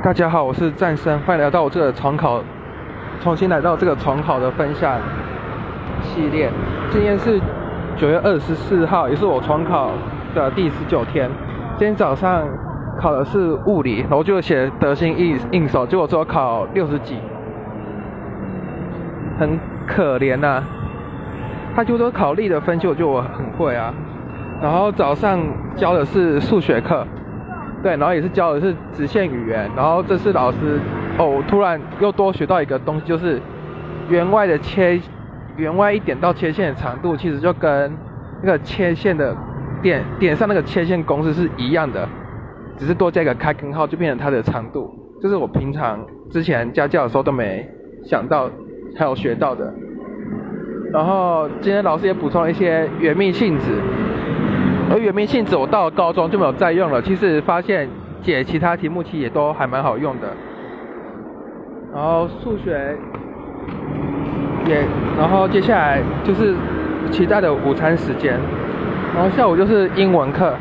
大家好，我是战生，欢迎来到我这个重考，重新来到这个重考的分享系列。今天是九月二十四号，也是我重考的第十九天。今天早上考的是物理，然后就写得心应应手，结果只有考六十几，很可怜呐、他就说考力的分数，就我很会啊。然后早上教的是数学课。对，然后也是教的是直线语言，然后这次老师，哦，突然又多学到一个东西，就是圆外的切，圆外一点到切线的长度，其实就跟那个切线的点点上那个切线公式是一样的，只是多加一个开根号就变成它的长度，这是我平常之前家教的时候都没想到还有学到的。然后今天老师也补充了一些圆命性质。而原明性质我到了高中就没有再用了。其实发现解其他题目其实也都还蛮好用的。然后数学也，然后接下来就是期待的午餐时间。然后下午就是英文课。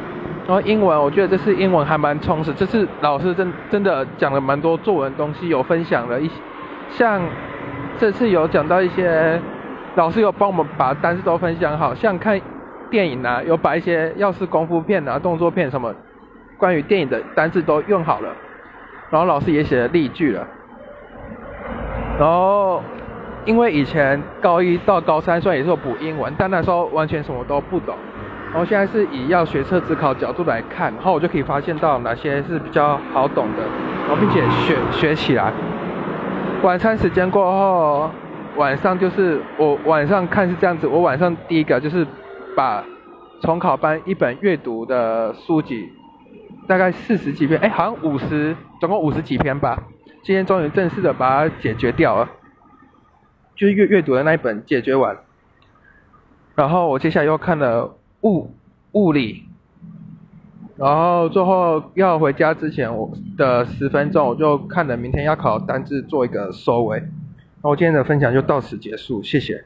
然后英文我觉得这次英文还蛮充实，这次老师真真的讲了蛮多作文东西，有分享了一些像这次有讲到一些老师有帮我们把单词都分享好，像看。电影啊，有把一些要是功夫片啊、动作片什么，关于电影的单字都用好了，然后老师也写了例句了。然后，因为以前高一到高三虽然也是有补英文，但那时候完全什么都不懂。然后现在是以要学测自考角度来看，然后我就可以发现到哪些是比较好懂的，然后并且学学起来。晚餐时间过后，晚上就是我晚上看是这样子，我晚上第一个就是。把重考班一本阅读的书籍，大概四十几篇，哎，好像五十，总共五十几篇吧。今天终于正式的把它解决掉了，就是阅阅读的那一本解决完。然后我接下来又看了物物理，然后最后要回家之前，我的十分钟我就看了明天要考单字做一个收尾。然后今天的分享就到此结束，谢谢。